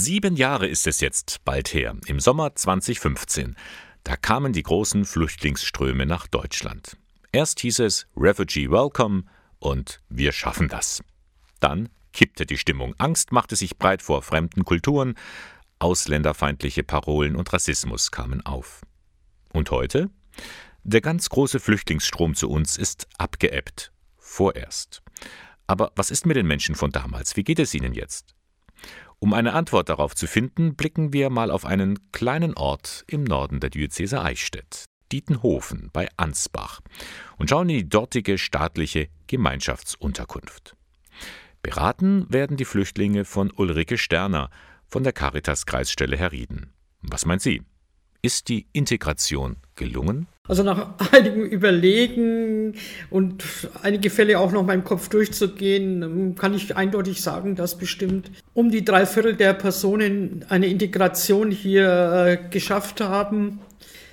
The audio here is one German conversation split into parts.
Sieben Jahre ist es jetzt bald her, im Sommer 2015. Da kamen die großen Flüchtlingsströme nach Deutschland. Erst hieß es Refugee Welcome und wir schaffen das. Dann kippte die Stimmung. Angst machte sich breit vor fremden Kulturen, ausländerfeindliche Parolen und Rassismus kamen auf. Und heute? Der ganz große Flüchtlingsstrom zu uns ist abgeebbt. Vorerst. Aber was ist mit den Menschen von damals? Wie geht es ihnen jetzt? Um eine Antwort darauf zu finden, blicken wir mal auf einen kleinen Ort im Norden der Diözese Eichstätt, Dietenhofen bei Ansbach, und schauen in die dortige staatliche Gemeinschaftsunterkunft. Beraten werden die Flüchtlinge von Ulrike Sterner von der Caritas Kreisstelle Herrieden. Was meint sie? Ist die Integration gelungen? Also nach einigem Überlegen und einige Fälle auch noch meinem Kopf durchzugehen, kann ich eindeutig sagen, dass bestimmt um die drei Viertel der Personen eine Integration hier äh, geschafft haben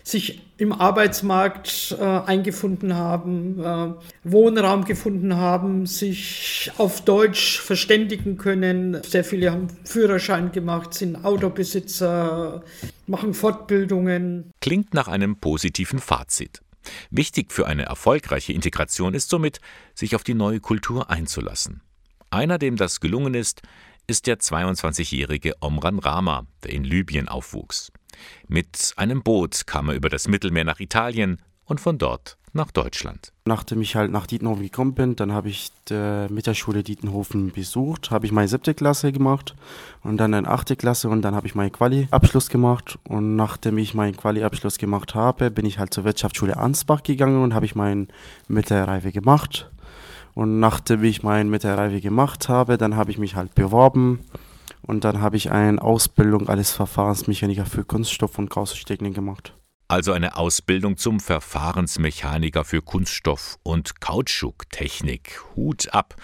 sich im Arbeitsmarkt äh, eingefunden haben, äh, Wohnraum gefunden haben, sich auf Deutsch verständigen können. Sehr viele haben Führerschein gemacht, sind Autobesitzer, machen Fortbildungen. Klingt nach einem positiven Fazit. Wichtig für eine erfolgreiche Integration ist somit, sich auf die neue Kultur einzulassen. Einer, dem das gelungen ist, ist der 22-jährige Omran Rama, der in Libyen aufwuchs. Mit einem Boot kam er über das Mittelmeer nach Italien und von dort nach Deutschland. Nachdem ich halt nach Dietenhofen gekommen bin, dann habe ich die Mittelschule Dietenhofen besucht, habe ich meine siebte Klasse gemacht und dann eine achte Klasse und dann habe ich meinen Quali-Abschluss gemacht und nachdem ich meinen Quali-Abschluss gemacht habe, bin ich halt zur Wirtschaftsschule Ansbach gegangen und habe ich meinen Mittelreife gemacht und nachdem ich meinen Mittelreife gemacht habe, dann habe ich mich halt beworben und dann habe ich eine Ausbildung als Verfahrensmechaniker für Kunststoff- und Kautschuk gemacht. Also eine Ausbildung zum Verfahrensmechaniker für Kunststoff- und Kautschuktechnik. Hut ab.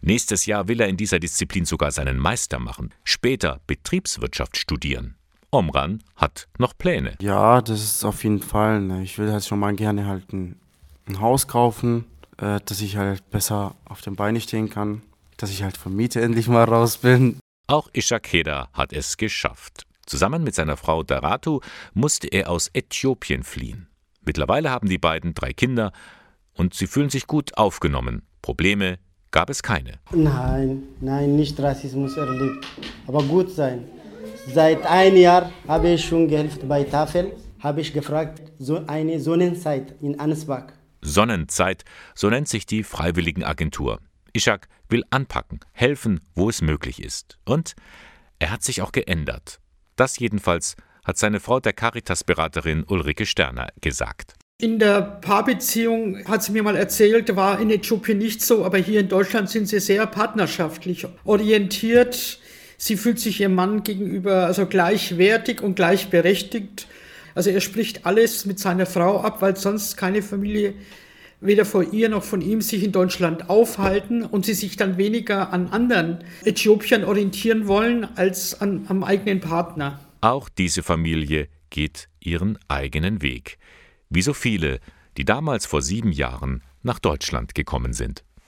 Nächstes Jahr will er in dieser Disziplin sogar seinen Meister machen. Später Betriebswirtschaft studieren. Omran hat noch Pläne. Ja, das ist auf jeden Fall. Ne. Ich will halt schon mal gerne halt ein, ein Haus kaufen, äh, dass ich halt besser auf den Beinen stehen kann, dass ich halt vom Miete endlich mal raus bin. Auch Ishak Heda hat es geschafft. Zusammen mit seiner Frau Daratu musste er aus Äthiopien fliehen. Mittlerweile haben die beiden drei Kinder und sie fühlen sich gut aufgenommen. Probleme gab es keine. Nein, nein, nicht Rassismus erlebt, aber gut sein. Seit einem Jahr habe ich schon geholfen bei Tafel, habe ich gefragt, so eine Sonnenzeit in Ansbach. Sonnenzeit, so nennt sich die Freiwilligenagentur. Ishak will anpacken, helfen, wo es möglich ist. Und er hat sich auch geändert. Das jedenfalls hat seine Frau der Caritas-Beraterin Ulrike Sterner gesagt. In der Paarbeziehung hat sie mir mal erzählt, war in Äthiopien nicht so, aber hier in Deutschland sind sie sehr partnerschaftlich orientiert. Sie fühlt sich ihrem Mann gegenüber also gleichwertig und gleichberechtigt. Also er spricht alles mit seiner Frau ab, weil sonst keine Familie weder vor ihr noch von ihm sich in Deutschland aufhalten und sie sich dann weniger an anderen Äthiopiern orientieren wollen als an, am eigenen Partner. Auch diese Familie geht ihren eigenen Weg. Wie so viele, die damals vor sieben Jahren nach Deutschland gekommen sind.